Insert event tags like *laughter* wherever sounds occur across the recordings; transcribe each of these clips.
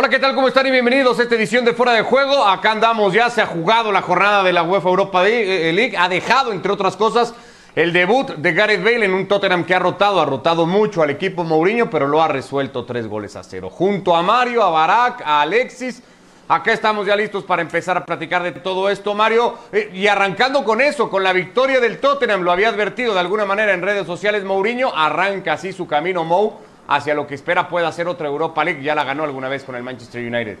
Hola, ¿qué tal? ¿Cómo están? Y bienvenidos a esta edición de Fuera de Juego. Acá andamos, ya se ha jugado la jornada de la UEFA Europa League. Ha dejado, entre otras cosas, el debut de Gareth Bale en un Tottenham que ha rotado, ha rotado mucho al equipo Mourinho, pero lo ha resuelto tres goles a cero. Junto a Mario, a Barak, a Alexis. Acá estamos ya listos para empezar a platicar de todo esto, Mario. Eh, y arrancando con eso, con la victoria del Tottenham, lo había advertido de alguna manera en redes sociales Mourinho, arranca así su camino Mou hacia lo que espera pueda ser otra Europa League. Ya la ganó alguna vez con el Manchester United.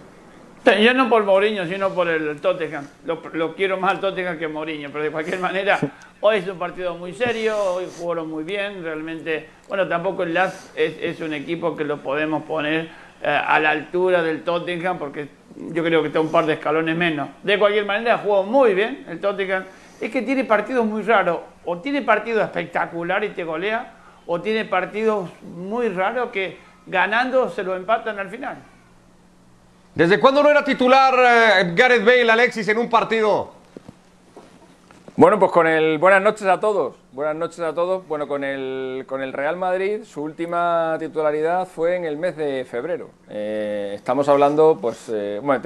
Ya no por Mourinho, sino por el Tottenham. Lo, quiero más al Tottenham que a Mourinho, pero de cualquier manera, hoy es un partido muy serio, hoy jugaron muy bien, realmente, bueno, tampoco el LAS es, un equipo que lo podemos poner eh, a la altura del Tottenham, porque yo creo que está un par de escalones menos. De cualquier manera, jugó muy bien el Tottenham. Es que tiene partidos muy raros, o tiene partidos espectaculares y te golea, o tiene partidos muy raros que ganando se lo empatan al final. ¿Desde cuándo no era titular eh, Gareth Bale, Alexis, en un partido? Bueno, pues con el buenas noches a todos. Buenas noches a todos. Bueno, con el, con el Real Madrid, su última titularidad fue en el mes de febrero. Eh, estamos hablando, pues, eh, bueno,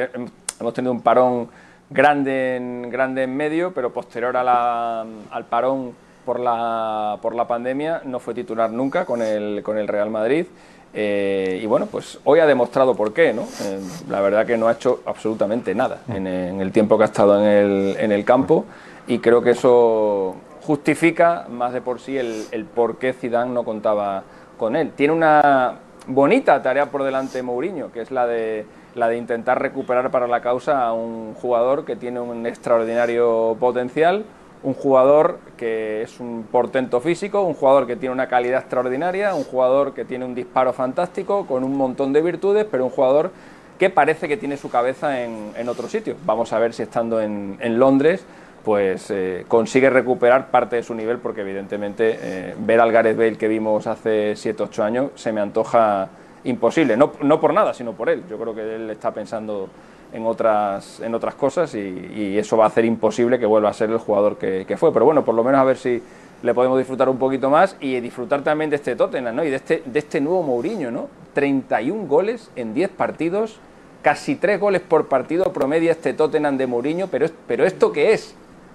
hemos tenido un parón grande en, grande en medio, pero posterior a la, al parón por la, por la pandemia, no fue titular nunca con el, con el Real Madrid. Eh, y bueno, pues hoy ha demostrado por qué, ¿no? Eh, la verdad que no ha hecho absolutamente nada en, el tiempo que ha estado en el, en el, campo y creo que eso justifica más de por sí el, el por qué Zidane no contaba con él. Tiene una bonita tarea por delante Mourinho, que es la de la de intentar recuperar para la causa a un jugador que tiene un extraordinario potencial, un jugador que es un portento físico, un jugador que tiene una calidad extraordinaria, un jugador que tiene un disparo fantástico, con un montón de virtudes, pero un jugador que parece que tiene su cabeza en, otro sitio. Vamos a ver si estando en, Londres pues eh, consigue recuperar parte de su nivel, porque evidentemente eh, ver al Gareth Bale que vimos hace 7-8 años se me antoja imposible, no, no por nada, sino por él. Yo creo que él está pensando en otras, en otras cosas y, eso va a hacer imposible que vuelva a ser el jugador que, fue. Pero bueno, por lo menos a ver si le podemos disfrutar un poquito más y disfrutar también de este Tottenham ¿no? y de este, de este nuevo Mourinho. ¿no? 31 goles en 10 partidos, casi 3 goles por partido promedia este Tottenham de Mourinho, pero, pero ¿esto qué es?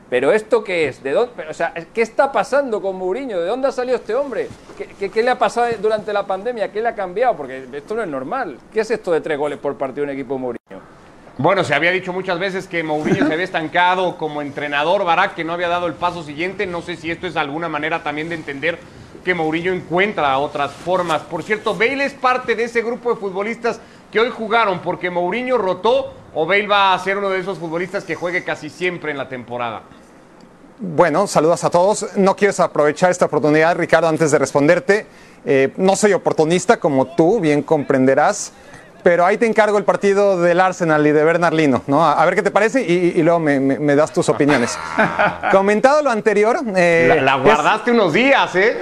¿Pero esto qué es? ¿De dónde, o sea, ¿Qué está pasando con Mourinho? ¿De dónde ha salido este hombre? ¿Qué, ¿Qué, le ha pasado durante la pandemia? ¿Qué le ha cambiado? Porque esto no es normal. ¿Qué es esto de tres goles por partido en equipo Mourinho? Bueno, se había dicho muchas veces que Mourinho se había *laughs* estancado como entrenador, Barak, que no había dado el paso siguiente. No sé si esto es alguna manera también de entender que Mourinho encuentra otras formas. Por cierto, Bale es parte de ese grupo de futbolistas que hoy jugaron porque Mourinho rotó o Bale va a ser uno de esos futbolistas que juegue casi siempre en la temporada. Bueno, saludos a todos. No quiero aprovechar esta oportunidad, Ricardo, antes de responderte. Eh, no soy oportunista como tú, bien comprenderás pero ahí te encargo el partido del Arsenal y de Bernardino, ¿no? A, ver qué te parece y, luego me, das tus opiniones. *laughs* Comentado lo anterior. Eh, la, guardaste unos días, ¿eh?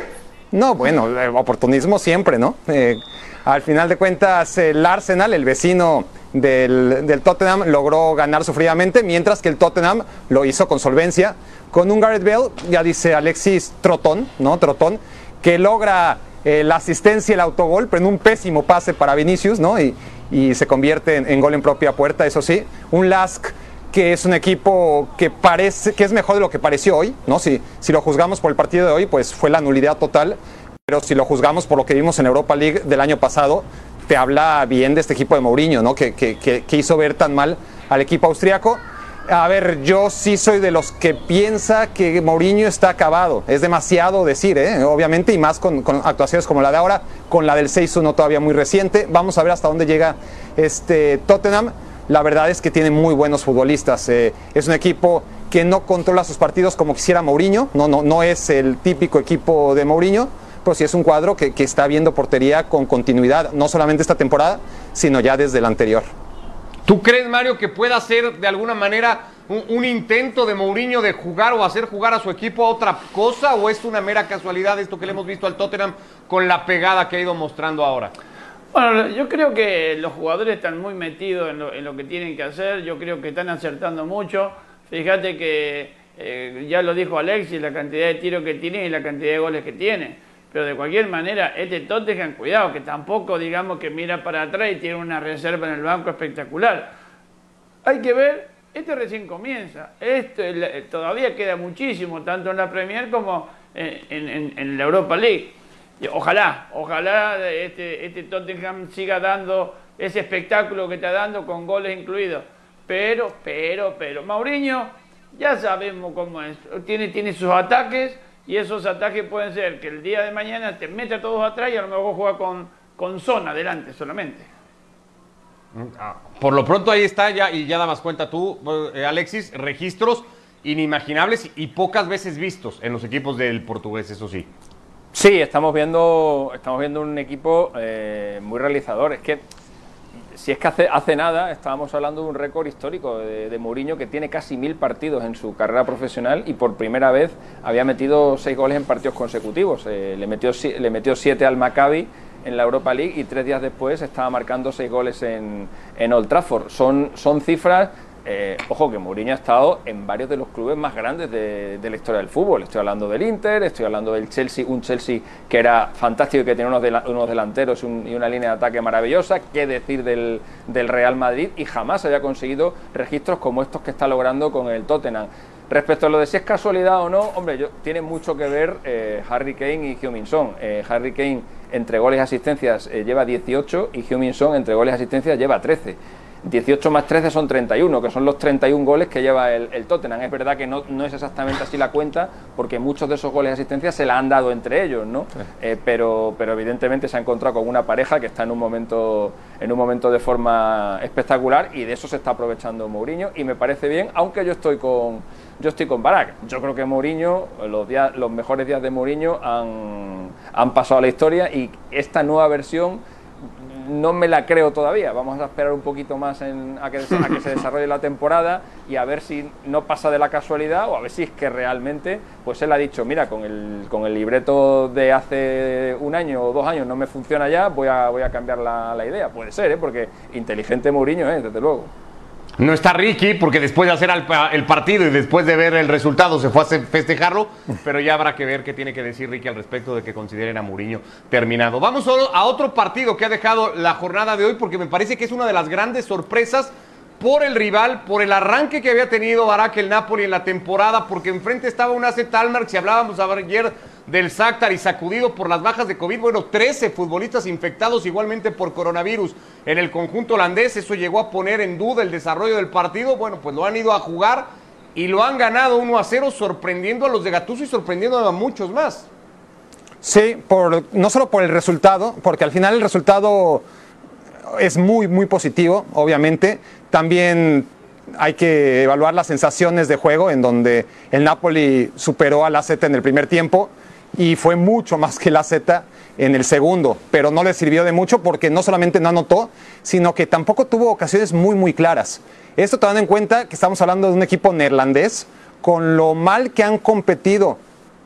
No, bueno, oportunismo siempre, ¿no? Eh, al final de cuentas, el Arsenal, el vecino del, Tottenham, logró ganar sufridamente, mientras que el Tottenham lo hizo con solvencia, con un Gareth Bale, ya dice Alexis Trotón, ¿no? Trotón, que logra eh, la asistencia y el autogol, pero en un pésimo pase para Vinicius, ¿no? Y, y se convierte en, gol en propia puerta, eso sí. Un Lask que es un equipo que parece que es mejor de lo que pareció hoy, ¿no? Si, si lo juzgamos por el partido de hoy, pues fue la nulidad total, pero si lo juzgamos por lo que vimos en Europa League del año pasado, te habla bien de este equipo de Mourinho, ¿no? Que, que, que hizo ver tan mal al equipo austriaco. A ver, yo sí soy de los que piensa que Mourinho está acabado. Es demasiado decir, ¿eh? obviamente, y más con, actuaciones como la de ahora, con la del 6-1 todavía muy reciente. Vamos a ver hasta dónde llega este Tottenham. La verdad es que tiene muy buenos futbolistas. Eh, es un equipo que no controla sus partidos como quisiera Mourinho. No, no, no es el típico equipo de Mourinho, pero sí es un cuadro que, que está viendo portería con continuidad, no solamente esta temporada, sino ya desde la anterior. ¿Tú crees, Mario, que pueda ser de alguna manera un, intento de Mourinho de jugar o hacer jugar a su equipo a otra cosa? ¿O es una mera casualidad esto que le hemos visto al Tottenham con la pegada que ha ido mostrando ahora? Bueno, yo creo que los jugadores están muy metidos en lo, que tienen que hacer. Yo creo que están acertando mucho. Fíjate que eh, ya lo dijo Alexis, la cantidad de tiros que tiene y la cantidad de goles que tiene. Pero de cualquier manera, este Tottenham, cuidado, que tampoco digamos que mira para atrás y tiene una reserva en el banco espectacular. Hay que ver, este recién comienza, esto todavía queda muchísimo, tanto en la Premier como en, la Europa League. Ojalá, ojalá este, este Tottenham siga dando ese espectáculo que está dando con goles incluidos. Pero, pero, pero, Mauriño, ya sabemos cómo es. Tiene, tiene sus ataques y esos ataques pueden ser que el día de mañana te mete a todos atrás y a lo mejor juega con, con zona adelante solamente. Ah, por lo pronto ahí está ya y ya dabas cuenta tú, eh, Alexis, registros inimaginables y pocas veces vistos en los equipos del portugués, eso sí. Sí, estamos viendo, estamos viendo un equipo eh, muy realizador. Es que si es que hace, hace nada estábamos hablando de un récord histórico de, de, Mourinho que tiene casi mil partidos en su carrera profesional y por primera vez había metido seis goles en partidos consecutivos. Eh, le, metió, le metió siete al Maccabi en la Europa League y tres días después estaba marcando seis goles en, en Old Trafford. Son, son cifras eh, ojo que Mourinho ha estado en varios de los clubes más grandes de, la historia del fútbol. Estoy hablando del Inter, estoy hablando del Chelsea, un Chelsea que era fantástico y que tenía unos, delanteros y una línea de ataque maravillosa. ¿Qué decir del, Real Madrid? Y jamás había conseguido registros como estos que está logrando con el Tottenham. Respecto a lo de si es casualidad o no, hombre, tiene mucho que ver eh, Harry Kane y Heung-Min Son. Eh, Harry Kane entre goles y asistencias lleva 18 y Heung-Min Son entre goles y asistencias lleva 13. 18 más 13 son 31, que son los 31 goles que lleva el, Tottenham. Es verdad que no, es exactamente así la cuenta, porque muchos de esos goles de asistencia se la han dado entre ellos, ¿no? Eh, pero, pero evidentemente se ha encontrado con una pareja que está en un momento, en un momento de forma espectacular y de eso se está aprovechando Mourinho y me parece bien, aunque yo estoy con yo estoy con Barak. Yo creo que Mourinho, los, días, los mejores días de Mourinho han, han pasado a la historia y esta nueva versión no me la creo todavía. Vamos a esperar un poquito más a, que, se *laughs* desarrolle la temporada y a ver si no pasa de la casualidad o a ver si es que realmente, pues él ha dicho, mira, con el, con el libreto de hace un año o dos años no me funciona ya, voy a, voy a cambiar la, la idea. Puede ser, ¿eh? porque inteligente Mourinho es, desde luego. No está Ricky porque después de hacer el partido y después de ver el resultado se fue a festejarlo, pero ya habrá que ver qué tiene que decir Ricky al respecto de que consideren a Mourinho terminado. Vamos a otro partido que ha dejado la jornada de hoy porque me parece que es una de las grandes sorpresas por el rival, por el arranque que había tenido Barak el Napoli en la temporada, porque enfrente estaba un AC Talmar, si hablábamos ayer del Sáctar y sacudido por las bajas de COVID. Bueno, 13 futbolistas infectados igualmente por coronavirus en el conjunto holandés. Eso llegó a poner en duda el desarrollo del partido. Bueno, pues lo han ido a jugar y lo han ganado 1 a 0, sorprendiendo a los de Gattuso y sorprendiendo a muchos más. Sí, por, no solo por el resultado, porque al final el resultado es muy, muy positivo, obviamente. También hay que evaluar las sensaciones de juego, en donde el Napoli superó al AZ en el primer tiempo y fue mucho más que la Z en el segundo, pero no le sirvió de mucho porque no solamente no anotó, sino que tampoco tuvo ocasiones muy, muy claras. Esto tomando en cuenta que estamos hablando de un equipo neerlandés con lo mal que han competido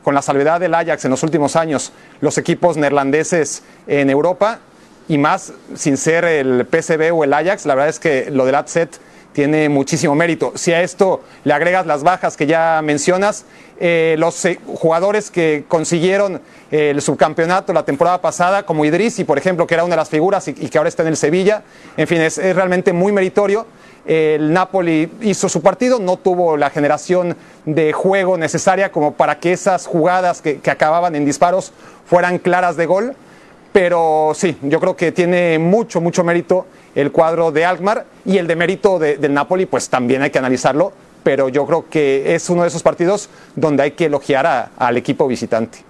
con la salvedad del Ajax en los últimos años los equipos neerlandeses en Europa y más sin ser el PSV o el Ajax, la verdad es que lo del AZ tiene muchísimo mérito. Si a esto le agregas las bajas que ya mencionas, eh, los eh, jugadores que consiguieron eh, el subcampeonato la temporada pasada, como Idrisi, por ejemplo, que era una de las figuras y, que ahora está en el Sevilla, en fin, es, realmente muy meritorio. El Napoli hizo su partido, no tuvo la generación de juego necesaria como para que esas jugadas que, que acababan en disparos fueran claras de gol. Pero sí, yo creo que tiene mucho, mucho mérito el cuadro de Alkmaar y el de mérito del Napoli, pues también hay que analizarlo, pero yo creo que es uno de esos partidos donde hay que elogiar al equipo visitante.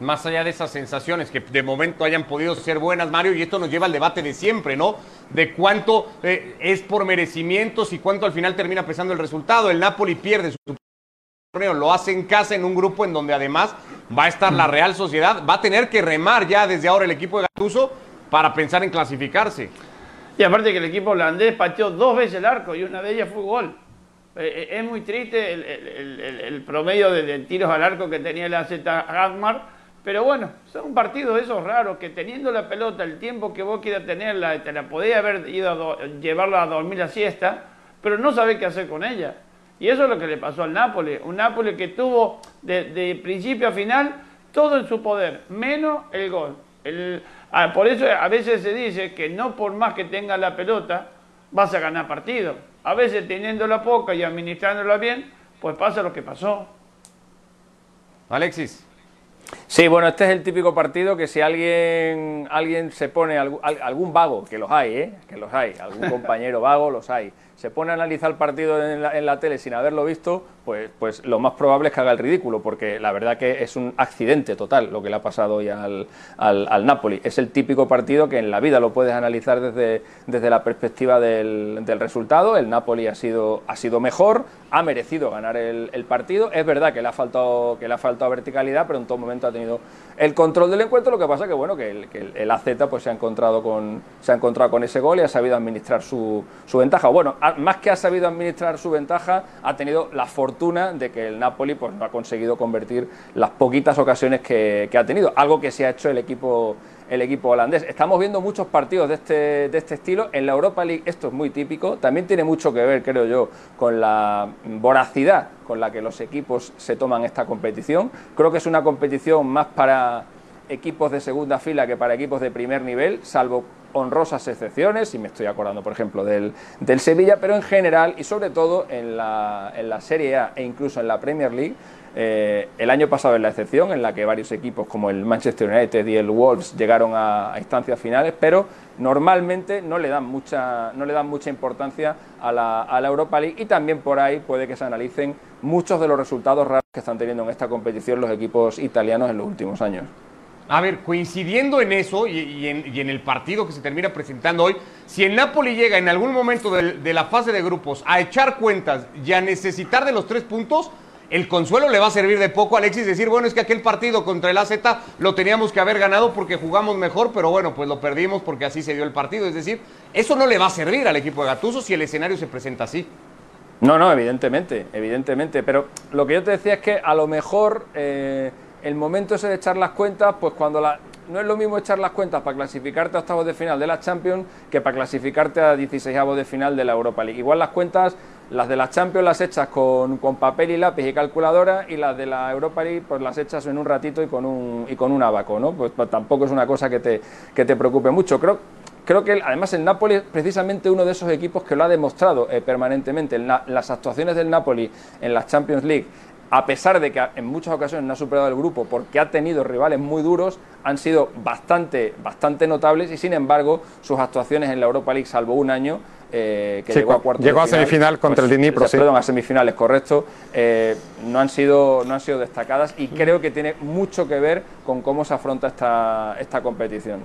Más allá de esas sensaciones que de momento hayan podido ser buenas, Mario, y esto nos lleva al debate de siempre, ¿no? De cuánto eh, es por merecimientos y cuánto al final termina pesando el resultado. El Napoli pierde su torneo, lo hace en casa en un grupo en donde además va a estar la Real Sociedad, va a tener que remar ya desde ahora el equipo de Gattuso para pensar en clasificarse. Y aparte que el equipo holandés pateó dos veces el arco y una de ellas fue gol. Eh, eh, es muy triste el, promedio de, tiros al arco que tenía el AZ Alkmaar, pero bueno, son partidos esos raros que teniendo la pelota el tiempo que vos quieras tenerla, te la podía haber ido a llevarla a dormir la siesta, pero no sabés qué hacer con ella. Y eso es lo que le pasó al Nápoles, un Nápoles que tuvo de, principio a final todo en su poder, menos el gol. Ah, por eso a veces se dice que no por más que tengas la pelota vas a ganar partido. A veces teniéndola poca y administrándola bien, pues pasa lo que pasó. Alexis. Sí, bueno, este es el típico partido que si alguien, alguien se pone, algún, algún vago, que los hay, ¿eh? que los hay, algún *laughs* compañero vago, los hay, se pone a analizar el partido en la, en la, tele sin haberlo visto, pues, pues lo más probable es que haga el ridículo, porque la verdad que es un accidente total lo que le ha pasado hoy al, al, Napoli. Es el típico partido que en la vida lo puedes analizar desde, desde la perspectiva del, del, resultado. El Napoli ha sido, ha sido mejor, ha merecido ganar el, partido. Es verdad que le, ha faltado, que le ha faltado verticalidad, pero en todo momento ha tenido el control del encuentro. Lo que pasa que, bueno, que el, el AZ pues, se, ha encontrado con, se ha encontrado con ese gol y ha sabido administrar su, su ventaja. Bueno, más que ha sabido administrar su ventaja, ha tenido la fortuna de que el Napoli pues, no ha conseguido convertir las poquitas ocasiones que, que ha tenido, algo que se ha hecho el equipo el equipo holandés. Estamos viendo muchos partidos de este, de este estilo. En la Europa League esto es muy típico. También tiene mucho que ver, creo yo, con la voracidad con la que los equipos se toman esta competición. Creo que es una competición más para equipos de segunda fila que para equipos de primer nivel, salvo honrosas excepciones, y me estoy acordando, por ejemplo, del, del Sevilla, pero en general y sobre todo en la, en la Serie A e incluso en la Premier League, eh, el año pasado es la excepción, en la que varios equipos como el Manchester United y el Wolves llegaron a, a instancias finales, pero normalmente no le dan mucha, no le dan mucha importancia a la, a la, Europa League y también por ahí puede que se analicen muchos de los resultados raros que están teniendo en esta competición los equipos italianos en los últimos años. A ver, coincidiendo en eso y, en, el partido que se termina presentando hoy, si el Napoli llega en algún momento de, de, la fase de grupos a echar cuentas y a necesitar de los tres puntos, el consuelo le va a servir de poco a Alexis decir, bueno, es que aquel partido contra el AZ lo teníamos que haber ganado porque jugamos mejor, pero bueno, pues lo perdimos porque así se dio el partido. Es decir, eso no le va a servir al equipo de Gatuso si el escenario se presenta así. No, no, evidentemente, evidentemente. Pero lo que yo te decía es que a lo mejor... Eh el momento ese de echar las cuentas, pues cuando la, no es lo mismo echar las cuentas para clasificarte a octavos de final de la Champions que para clasificarte a 16 de final de la Europa League. Igual las cuentas, las de la Champions las echas con, con, papel y lápiz y calculadora y las de la Europa League pues las echas en un ratito y con un, y con un abaco, ¿no? Pues, pues tampoco es una cosa que te, que te preocupe mucho. Creo, creo que además el Napoli es precisamente uno de esos equipos que lo ha demostrado eh, permanentemente. La, las actuaciones del Napoli en la Champions League a pesar de que en muchas ocasiones no ha superado el grupo porque ha tenido rivales muy duros, han sido bastante, bastante notables y sin embargo sus actuaciones en la Europa League, salvo un año, eh, que sí, llegó a cuartos llegó de a final, semifinal contra pues, el Dnipro, sí. perdón, a semifinales, correcto, eh, no, han sido, no han sido destacadas y creo que tiene mucho que ver con cómo se afronta esta, esta competición.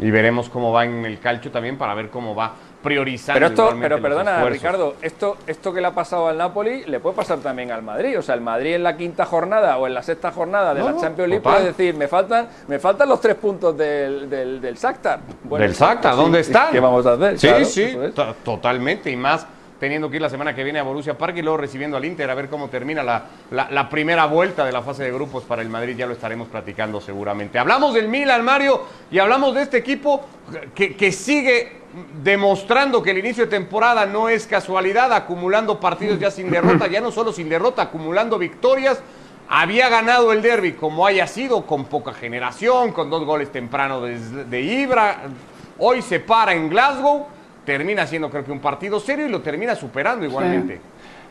Y veremos cómo va en el calcio también para ver cómo va priorizando. Pero esto, pero perdona, Ricardo, esto, esto que le ha pasado al Napoli le puede pasar también al Madrid. O sea, el Madrid en la quinta jornada o en la sexta jornada de no, la Champions League puede decir, me faltan, me faltan los tres puntos del, del, del Shakhtar. Bueno, ¿Del Shakhtar? ¿Dónde sí, están? ¿Qué vamos a hacer? Sí, claro, sí, totalmente. Y más teniendo que ir la semana que viene a Borussia Park y luego recibiendo al Inter a ver cómo termina la, la, primera vuelta de la fase de grupos para el Madrid, ya lo estaremos platicando seguramente. Hablamos del Milan, Mario, y hablamos de este equipo que, que sigue demostrando que el inicio de temporada no es casualidad, acumulando partidos ya sin derrota, ya no solo sin derrota, acumulando victorias. Había ganado el derby como haya sido, con poca generación, con dos goles temprano de, de Ibra. Hoy se para en Glasgow termina siendo creo que un partido serio y lo termina superando igualmente.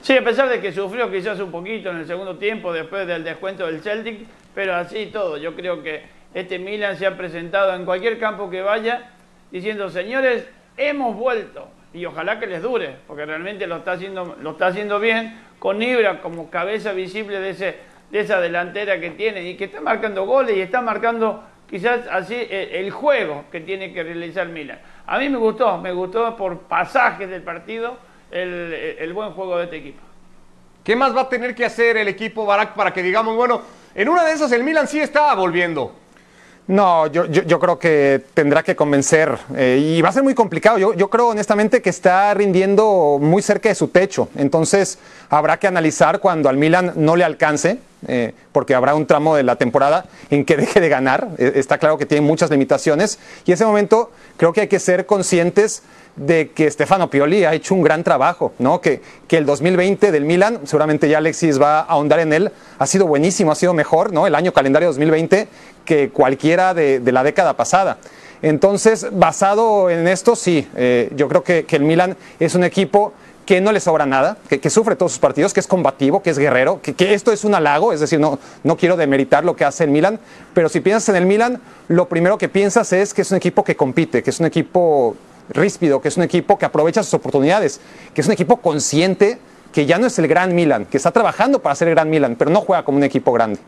Sí. sí. a pesar de que sufrió quizás un poquito en el segundo tiempo después del descuento del Celtic, pero así todo, yo creo que este Milan se ha presentado en cualquier campo que vaya diciendo, señores, hemos vuelto y ojalá que les dure, porque realmente lo está haciendo, lo está haciendo bien, con Ibra como cabeza visible de, ese, de esa delantera que tiene y que está marcando goles y está marcando quizás así el juego que tiene que realizar Milan. A mí me gustó, me gustó por pasajes del partido el, el, buen juego de este equipo. ¿Qué más va a tener que hacer el equipo Barak para que digamos, bueno, en una de esas el Milan sí está volviendo? No, yo, yo, yo, creo que tendrá que convencer eh, y va a ser muy complicado. Yo, yo, creo honestamente que está rindiendo muy cerca de su techo. Entonces habrá que analizar cuando al Milan no le alcance eh, porque habrá un tramo de la temporada en que *laughs* deje de ganar. Eh, está claro que tiene muchas limitaciones y en ese momento creo que hay que ser conscientes de que Stefano Pioli ha hecho un gran trabajo, ¿no? Que, que el 2020 del Milan, seguramente ya Alexis va a ahondar en él, ha sido buenísimo, ha sido mejor, ¿no? El año calendario 2020 que cualquiera de, de la década pasada. Entonces, basado en esto, sí, eh, yo creo que, que, el Milan es un equipo que no le sobra nada, que, que, sufre todos sus partidos, que es combativo, que es guerrero, que, que, esto es un halago, es decir, no, no quiero demeritar lo que hace el Milan, pero si piensas en el Milan, lo primero que piensas es que es un equipo que compite, que es un equipo ríspido, que es un equipo que aprovecha sus oportunidades, que es un equipo consciente, que ya no es el gran Milan, que está trabajando para ser el gran Milan, pero no juega como un equipo grande.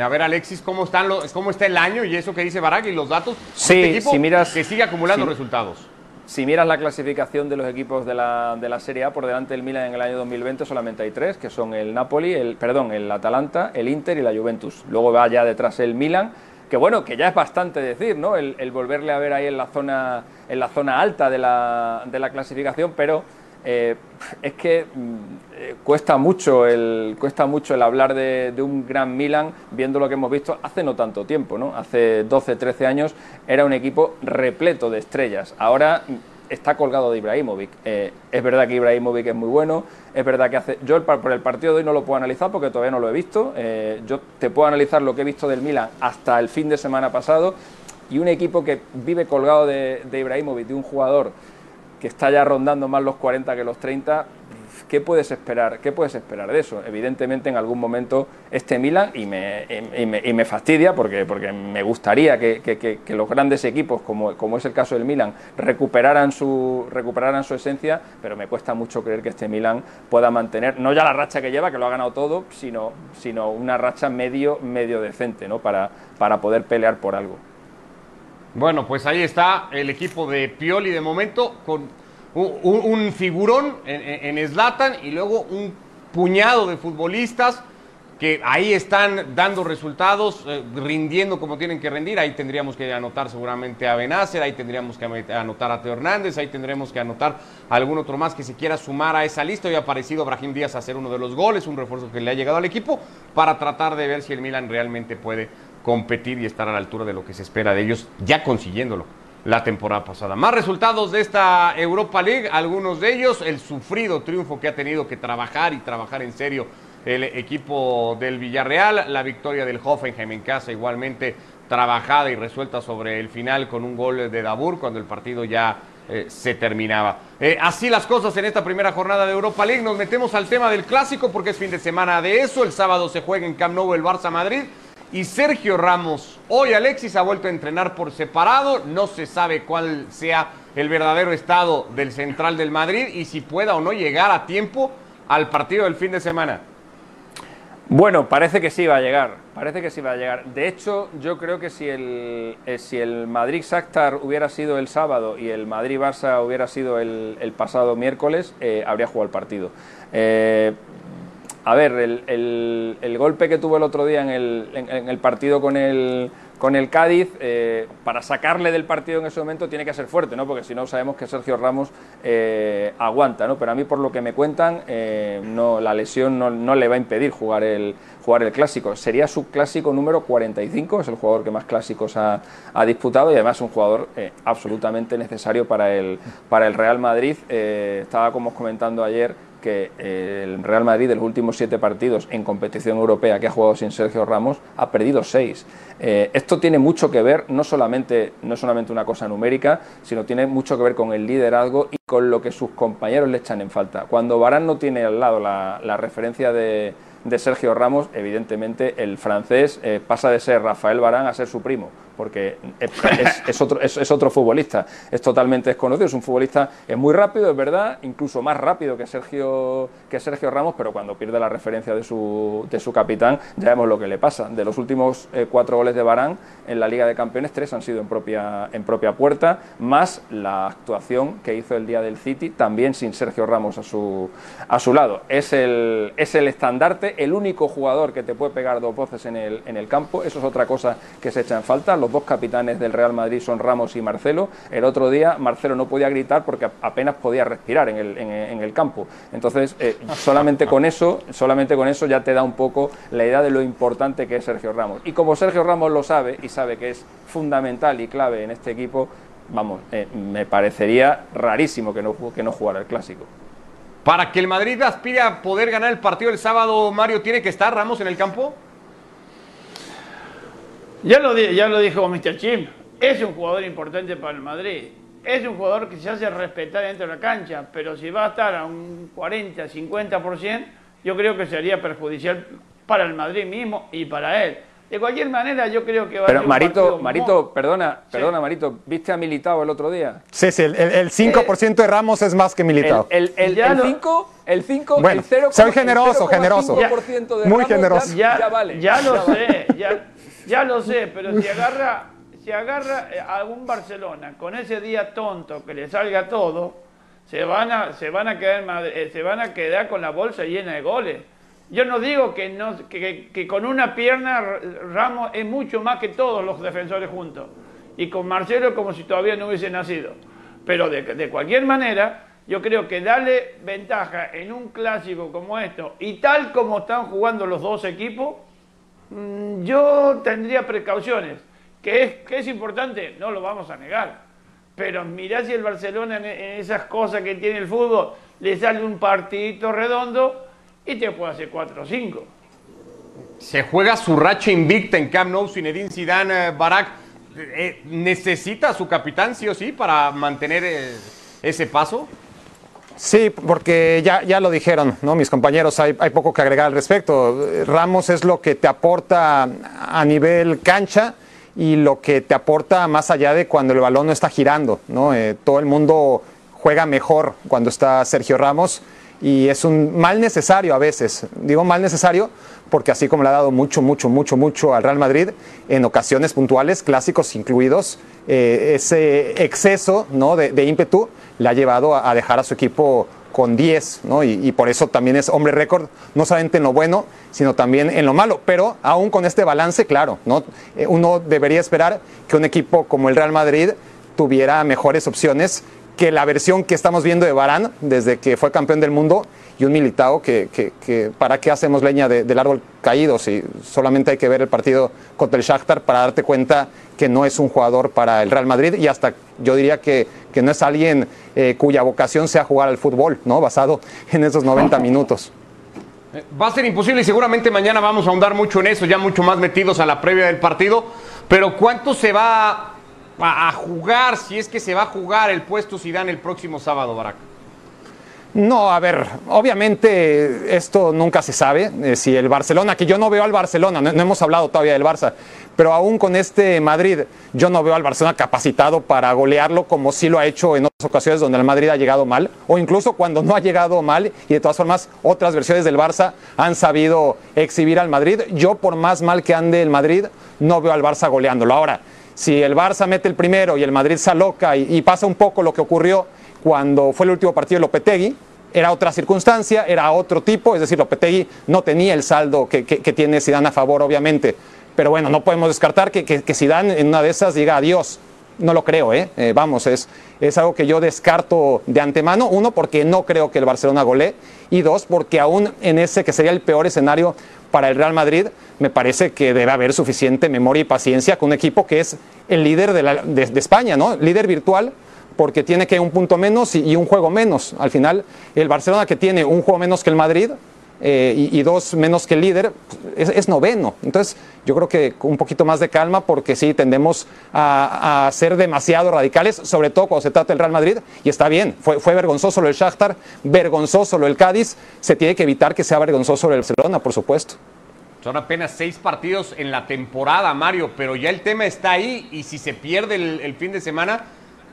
A ver, Alexis, ¿cómo, están los, ¿cómo está el año y eso que dice Barak y los datos? Sí, este equipo si miras, que sigue acumulando si, resultados. Si miras la clasificación de los equipos de la, de la Serie A, por delante del Milan en el año 2020 solamente hay tres, que son el Napoli, el, perdón, el Atalanta, el Inter y la Juventus. Luego va ya detrás el Milan, que bueno, que ya es bastante decir, ¿no? El, volverle a ver ahí en la zona, en la zona alta de la, de la clasificación, pero eh, es que cuesta mucho el cuesta mucho el hablar de, un gran Milan viendo lo que hemos visto hace no tanto tiempo, ¿no? Hace 12, 13 años era un equipo repleto de estrellas. Ahora está colgado de Ibrahimovic. Eh, es verdad que Ibrahimovic es muy bueno, es verdad que. Yo por el partido de hoy no lo puedo analizar porque todavía no lo he visto. Eh, yo te puedo analizar lo que he visto del Milan hasta el fin de semana pasado y un equipo que vive colgado de Ibrahimovic, de un jugador que está ya rondando más los 40 que los 30, ¿qué puedes esperar? ¿Qué puedes esperar de eso? Evidentemente en algún momento este Milan y me, y me, y me fastidia porque, porque me gustaría que, que, que, los grandes equipos, como, como, es el caso del Milan, recuperaran su, recuperaran su esencia, pero me cuesta mucho creer que este Milan pueda mantener, no ya la racha que lleva, que lo ha ganado todo, sino, sino una racha medio, medio decente, ¿no? Para, para poder pelear por algo. Bueno, pues ahí está el equipo de Pioli de momento con un, figurón en Slatan y luego un puñado de futbolistas que ahí están dando resultados, eh, rindiendo como tienen que rendir. Ahí tendríamos que anotar seguramente a Benacer, ahí tendríamos que anotar a Teo Hernández, ahí tendremos que anotar a algún otro más que se quiera sumar a esa lista. Hoy ha aparecido Brahim Díaz a hacer uno de los goles, un refuerzo que le ha llegado al equipo para tratar de ver si el Milan realmente puede competir y estar a la altura de lo que se espera de ellos, ya consiguiéndolo la temporada pasada. Más resultados de esta Europa League, algunos de ellos, el sufrido triunfo que ha tenido que trabajar y trabajar en serio el equipo del Villarreal, la victoria del Hoffenheim en casa igualmente trabajada y resuelta sobre el final con un gol de Dabur cuando el partido ya eh, se terminaba. Eh, así las cosas en esta primera jornada de Europa League. Nos metemos al tema del clásico porque es fin de semana de eso. El sábado se juega en Camp Nou el Barça Madrid. Y Sergio Ramos, hoy Alexis ha vuelto a entrenar por separado, no se sabe cuál sea el verdadero estado del central del Madrid y si pueda o no llegar a tiempo al partido del fin de semana. Bueno, parece que sí va a llegar, parece que sí va a llegar. De hecho, yo creo que si el, eh, si el Madrid-Shakhtar hubiera sido el sábado y el Madrid-Barça hubiera sido el, el pasado miércoles, eh, habría jugado el partido. Eh, a ver, el, el, golpe que tuvo el otro día en el, en, en el partido con el, con el Cádiz, eh, para sacarle del partido en ese momento tiene que ser fuerte, ¿no? porque si no sabemos que Sergio Ramos eh, aguanta. ¿no? Pero a mí, por lo que me cuentan, eh, no, la lesión no, no, le va a impedir jugar el, jugar el clásico. Sería su clásico número 45, es el jugador que más clásicos ha, ha disputado y además un jugador absolutamente necesario para el, para el Real Madrid. estaba, como comentando ayer, que el Real Madrid de los últimos siete partidos en competición europea que ha jugado sin Sergio Ramos ha perdido seis. Eh, esto tiene mucho que ver, no solamente, no solamente una cosa numérica, sino tiene mucho que ver con el liderazgo y con lo que sus compañeros le echan en falta. Cuando Barán no tiene al lado la, la referencia de, de, Sergio Ramos, evidentemente el francés eh, pasa de ser Rafael Barán a ser su primo porque es, otro, es, otro, futbolista, es totalmente desconocido, es un futbolista, es muy rápido, es verdad, incluso más rápido que Sergio, que Sergio Ramos, pero cuando pierde la referencia de su, de su capitán, ya vemos lo que le pasa. De los últimos eh, cuatro goles de Barán en la Liga de Campeones, tres han sido en propia, en propia puerta, más la actuación que hizo el día del City, también sin Sergio Ramos a su, a su lado. Es el, es el estandarte, el único jugador que te puede pegar dos voces en el, en el campo, eso es otra cosa que se echa en falta los dos capitanes del Real Madrid son Ramos y Marcelo. El otro día Marcelo no podía gritar porque apenas podía respirar en el, en, el campo. Entonces, eh, solamente con eso, solamente con eso ya te da un poco la idea de lo importante que es Sergio Ramos. Y como Sergio Ramos lo sabe y sabe que es fundamental y clave en este equipo, vamos, eh, me parecería rarísimo que no, que no jugara el clásico. Para que el Madrid aspire a poder ganar el partido el sábado, Mario, ¿tiene que estar Ramos en el campo? Ya lo, ya lo dijo Mr. Chim, es un jugador importante para el Madrid. Es un jugador que se hace respetar dentro de la cancha, pero si va a estar a un 40, 50%, yo creo que sería perjudicial para el Madrid mismo y para él. De cualquier manera, yo creo que va Pero a ser Marito, Marito, perdona, perdona, Marito, ¿viste a Militao el otro día? Sí, sí, el, el 5% de Ramos es más que Militao. El, el, el 5, el 5, bueno, el 0, soy generoso, generoso. Muy generoso. Ya, ya, vale. Ya lo sé, ya, ya lo sé, pero si *laughs* agarra, si agarra eh, a un Barcelona con ese día tonto que le salga todo, se van a, se van a quedar, eh, se van a quedar con la bolsa llena de goles. Yo no digo que, no, que, con una pierna Ramos es mucho más que todos los defensores juntos. Y con Marcelo como si todavía no hubiese nacido. Pero de, de cualquier manera, yo creo que darle ventaja en un clásico como esto y tal como están jugando los dos equipos, mm, yo tendría precauciones. ¿Que es, que es importante? No lo vamos a negar. Pero mirá si el Barcelona en, en esas cosas que tiene el fútbol le sale un partidito redondo y te puede hacer 4 o 5. Se juega su racha invicta en Camp Nou, Zinedine Zidane, eh, Barak. Eh, ¿Necesita su capitán sí o sí para mantener eh, ese paso? Sí, porque ya, ya lo dijeron, ¿no? Mis compañeros, hay, hay, poco que agregar al respecto. Ramos es lo que te aporta a nivel cancha y lo que te aporta más allá de cuando el balón no está girando, ¿no? todo el mundo juega mejor cuando está Sergio Ramos y es un mal necesario a veces. Digo mal necesario porque así como le ha dado mucho, mucho, mucho, mucho al Real Madrid, en ocasiones puntuales, clásicos incluidos, eh, ese exceso ¿no? de, ímpetu le ha llevado a, dejar a su equipo con 10, ¿no? Y, por eso también es hombre récord, no solamente en lo bueno, sino también en lo malo. Pero aún con este balance, claro, ¿no? Eh, uno debería esperar que un equipo como el Real Madrid tuviera mejores opciones que la versión que estamos viendo de Barán desde que fue campeón del mundo y un militado que, que, para qué hacemos leña del árbol caído si solamente hay que ver el partido contra el Shakhtar para darte cuenta que no es un jugador para el Real Madrid y hasta yo diría que, que no es alguien eh, cuya vocación sea jugar al fútbol, ¿no? basado en esos 90 minutos. Eh, va a ser imposible y seguramente mañana vamos a ahondar mucho en eso, ya mucho más metidos a la previa del partido, pero ¿cuánto se va a jugar, si es que se va a jugar el puesto Zidane el próximo sábado, Barak? No, a ver, obviamente esto nunca se sabe. Eh, si el Barcelona, que yo no veo al Barcelona, no, hemos hablado todavía del Barça, pero aún con este Madrid, yo no veo al Barcelona capacitado para golearlo como sí lo ha hecho en otras ocasiones donde el Madrid ha llegado mal, o incluso cuando no ha llegado mal y de todas formas otras versiones del Barça han sabido exhibir al Madrid. Yo, por más mal que ande el Madrid, no veo al Barça goleándolo. Ahora, si el Barça mete el primero y el Madrid se aloca y, pasa un poco lo que ocurrió cuando fue el último partido de Lopetegui, era otra circunstancia, era otro tipo, es decir, Lopetegui no tenía el saldo que, tiene Zidane a favor, obviamente. Pero bueno, no podemos descartar que, que, Zidane en una de esas diga adiós. No lo creo, ¿eh? eh vamos, es, es algo que yo descarto de antemano. Uno, porque no creo que el Barcelona golee. Y dos, porque aún en ese que sería el peor escenario para el Real Madrid, me parece que debe haber suficiente memoria y paciencia con un equipo que es el líder de, España, ¿no? Líder virtual, porque tiene que un punto menos y, un juego menos. Al final, el Barcelona que tiene un juego menos que el Madrid eh, y, dos menos que el líder, es, noveno. Entonces, yo creo que un poquito más de calma, porque sí tendemos a, ser demasiado radicales, sobre todo cuando se trata del Real Madrid, y está bien, fue, vergonzoso lo del Shakhtar, vergonzoso lo del Cádiz, se tiene que evitar que sea vergonzoso lo del Barcelona, por supuesto. Son apenas seis partidos en la temporada, Mario, pero ya el tema está ahí y si se pierde el, fin de semana,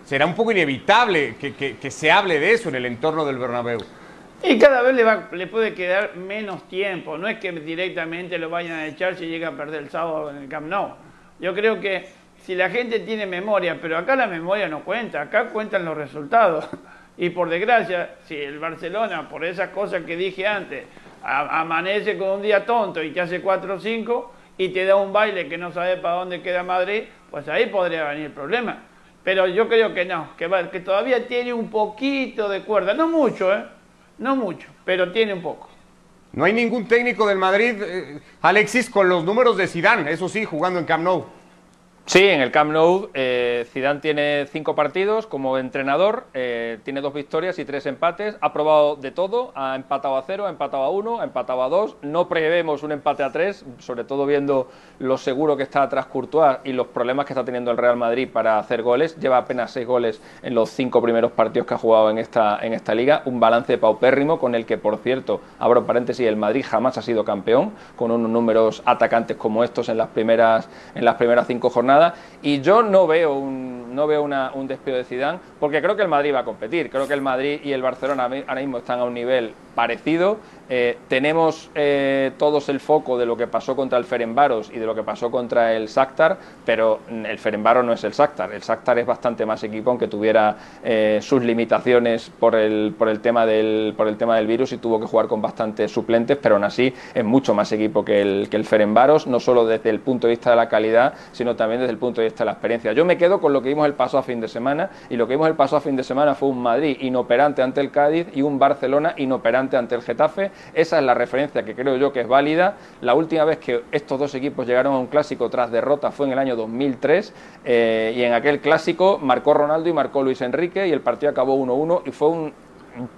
será un poco inevitable que, se hable de eso en el entorno del Bernabéu. Y cada vez le, va, le puede quedar menos tiempo. No es que directamente lo vayan a echar si llega a perder el sábado en el Camp Nou. Yo creo que si la gente tiene memoria, pero acá la memoria no cuenta, acá cuentan los resultados. *laughs* Y por desgracia, si el Barcelona, por esas cosas que dije antes, amanece con un día tonto y te hace 4 o 5 y te da un baile que no sabe para dónde queda Madrid, pues ahí podría venir el problema. Pero yo creo que no, que, que todavía tiene un poquito de cuerda, no mucho, ¿eh? No mucho, pero tiene un poco. No hay ningún técnico del Madrid, eh, Alexis, con los números de Zidane, eso sí, jugando en Camp Nou. Sí, en el Camp Nou, eh, Zidane tiene cinco partidos como entrenador, eh, tiene dos victorias y tres empates, ha probado de todo, ha empatado a cero, ha empatado a uno, ha empatado a dos, no prevemos un empate a tres, sobre todo viendo lo seguro que está atrás Courtois y los problemas que está teniendo el Real Madrid para hacer goles, lleva apenas seis goles en los cinco primeros partidos que ha jugado en esta, en esta liga, un balance paupérrimo con el que, por cierto, abro paréntesis, el Madrid jamás ha sido campeón, con unos números atacantes como estos en las primeras, en las primeras cinco jornadas y yo no veo un, no veo un despido de Zidane porque creo que el Madrid va a competir. Creo que el Madrid y el Barcelona ahora mismo están a un nivel parecido. Eh, tenemos eh, todos el foco de lo que pasó contra el Ferenbaros y de lo que pasó contra el Shakhtar, pero el Ferenbaros no es el Shakhtar. El Shakhtar es bastante más equipo, aunque tuviera eh, sus limitaciones por el, por, el tema del, por el tema del virus y tuvo que jugar con bastantes suplentes, pero aún así es mucho más equipo que el, que el Ferenbaros, no solo desde el punto de vista de la calidad, sino también desde el punto de vista de la experiencia. Yo me quedo con lo que vimos el paso a fin de semana, y lo que vimos el paso a fin de semana fue un Madrid inoperante ante el Cádiz y un Barcelona inoperante ante el Getafe. Esa es la referencia que creo yo que es válida. La última vez que estos dos equipos llegaron a un clásico tras derrota fue en el año 2003 eh, y en aquel clásico marcó Ronaldo y marcó Luis Enrique y el partido acabó 1-1 y fue un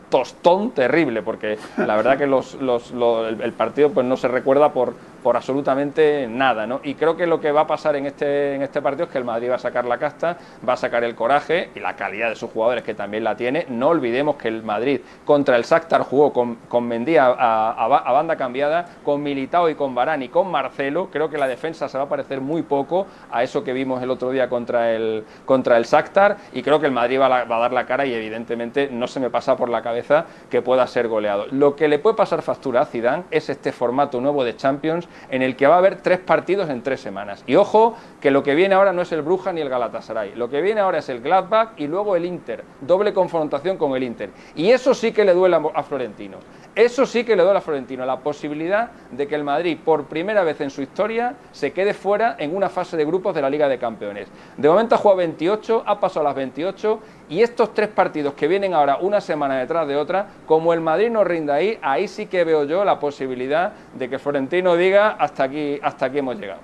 tostón terrible porque la verdad que el, partido pues no se recuerda por, por absolutamente nada, ¿no? Y creo que lo que va a pasar en este, en este partido es que el Madrid va a sacar la casta, va a sacar el coraje y la calidad de sus jugadores, que también la tiene. No olvidemos que el Madrid contra el Shakhtar jugó con, con Mendía a, banda cambiada, con Militao y con Barán y con Marcelo. Creo que la defensa se va a parecer muy poco a eso que vimos el otro día contra el, contra el Shakhtar y creo que el Madrid va a, va a dar la cara y evidentemente no se me pasa por la cabeza que pueda ser goleado. Lo que le puede pasar factura a Zidane es este formato nuevo de Champions en el que va a haber tres partidos en tres semanas. Y ojo, que lo que viene ahora no es el Bruja ni el Galatasaray. Lo que viene ahora es el Gladbach y luego el Inter. Doble confrontación con el Inter. Y eso sí que le duele a Florentino. Eso sí que le duele a Florentino, la posibilidad de que el Madrid, por primera vez en su historia, se quede fuera en una fase de grupos de la Liga de Campeones. De momento ha jugado 28, ha pasado a las 28 y estos tres partidos que vienen ahora una semana detrás de otra, como el Madrid no rinda ahí, ahí sí que veo yo la posibilidad de que Florentino diga hasta aquí, hasta aquí hemos llegado.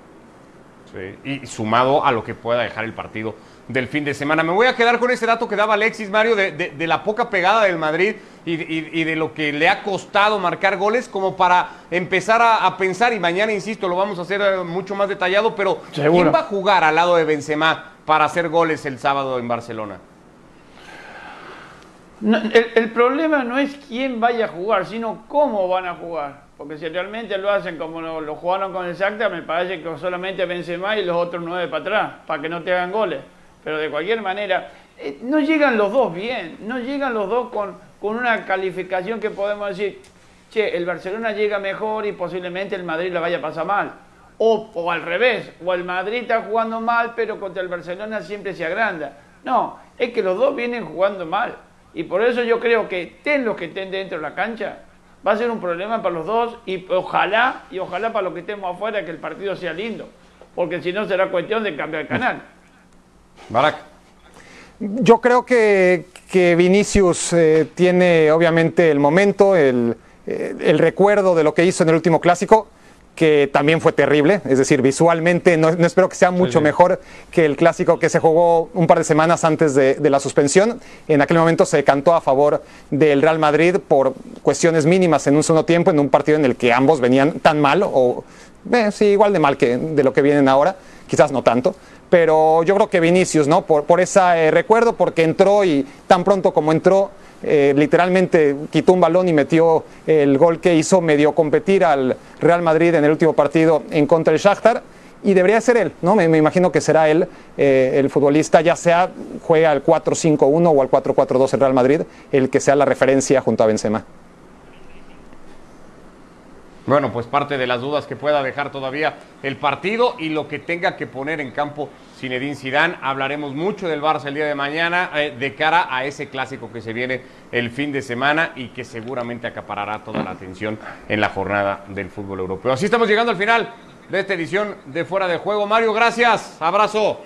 Sí, y sumado a lo que pueda dejar el partido del fin de semana. Me voy a quedar con ese dato que daba Alexis Mario de, la poca pegada del Madrid y, de lo que le ha costado marcar goles como para empezar a, pensar y mañana, insisto, lo vamos a hacer eh, mucho más detallado, pero ¿quién va a jugar al lado de Benzema para hacer goles el sábado en Barcelona? El, problema no es quién vaya a jugar, sino cómo van a jugar. Porque si realmente lo hacen como lo, jugaron con el Shakhtar, me parece que solamente Benzema y los otros nueve para atrás, para que no te hagan goles. Pero de cualquier manera, eh, no llegan los dos bien, no llegan los dos con, con una calificación que podemos decir, che, el Barcelona llega mejor y posiblemente el Madrid la vaya a pasar mal. O, o al revés, o el Madrid está jugando mal, pero contra el Barcelona siempre se agranda. No, es que los dos vienen jugando mal. Y por eso yo creo que estén los que estén dentro de la cancha, va a ser un problema para los dos y ojalá, y ojalá para los que estemos afuera que el partido sea lindo, porque si no será cuestión de cambiar el canal. Barak. Yo creo que, que Vinicius eh, tiene obviamente el momento, el, eh, el, recuerdo de lo que hizo en el último clásico, que también fue terrible, es decir, visualmente no, espero que sea mucho mejor que el clásico que se jugó un par de semanas antes de, de, la suspensión. En aquel momento se cantó a favor del Real Madrid por cuestiones mínimas en un solo tiempo, en un partido en el que ambos venían tan mal, o eh, sí, igual de mal que de lo que vienen ahora, quizás no tanto pero yo creo que Vinicius, ¿no? Por, por ese eh, recuerdo, porque entró y tan pronto como entró, eh, literalmente quitó un balón y metió el gol que hizo medio competir al Real Madrid en el último partido en contra del Shakhtar. Y debería ser él, ¿no? Me, imagino que será él, eh, el futbolista, ya sea juega al 4-5-1 o al 4-4-2 el Real Madrid, el que sea la referencia junto a Benzema. Bueno, pues parte de las dudas que pueda dejar todavía el partido y lo que tenga que poner en campo Zinedine Zidane. Hablaremos mucho del Barça el día de mañana eh, de cara a ese clásico que se viene el fin de semana y que seguramente acaparará toda la atención en la jornada del fútbol europeo. Así estamos llegando al final de esta edición de Fuera de Juego. Mario, gracias. Abrazo.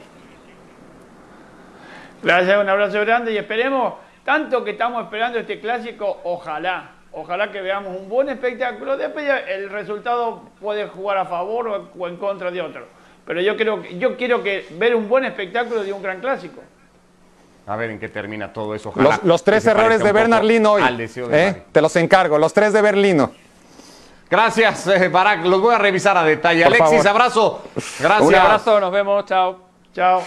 Gracias, un abrazo grande y esperemos, tanto que estamos esperando este clásico, ojalá, ojalá que veamos un buen espectáculo. Después el resultado puede jugar a favor o en contra de otro. Pero yo creo que yo quiero que ver un buen espectáculo de un gran clásico. A ver en qué termina todo eso. Ojalá Los, los tres errores de un poco Bernard Lino hoy. Al deseo de ¿eh? Te los encargo, los tres de Berlino. Gracias, eh, Barak. Los voy a revisar a detalle. Por Alexis, favor. abrazo. Gracias. Un abrazo, nos vemos, chao. Chao.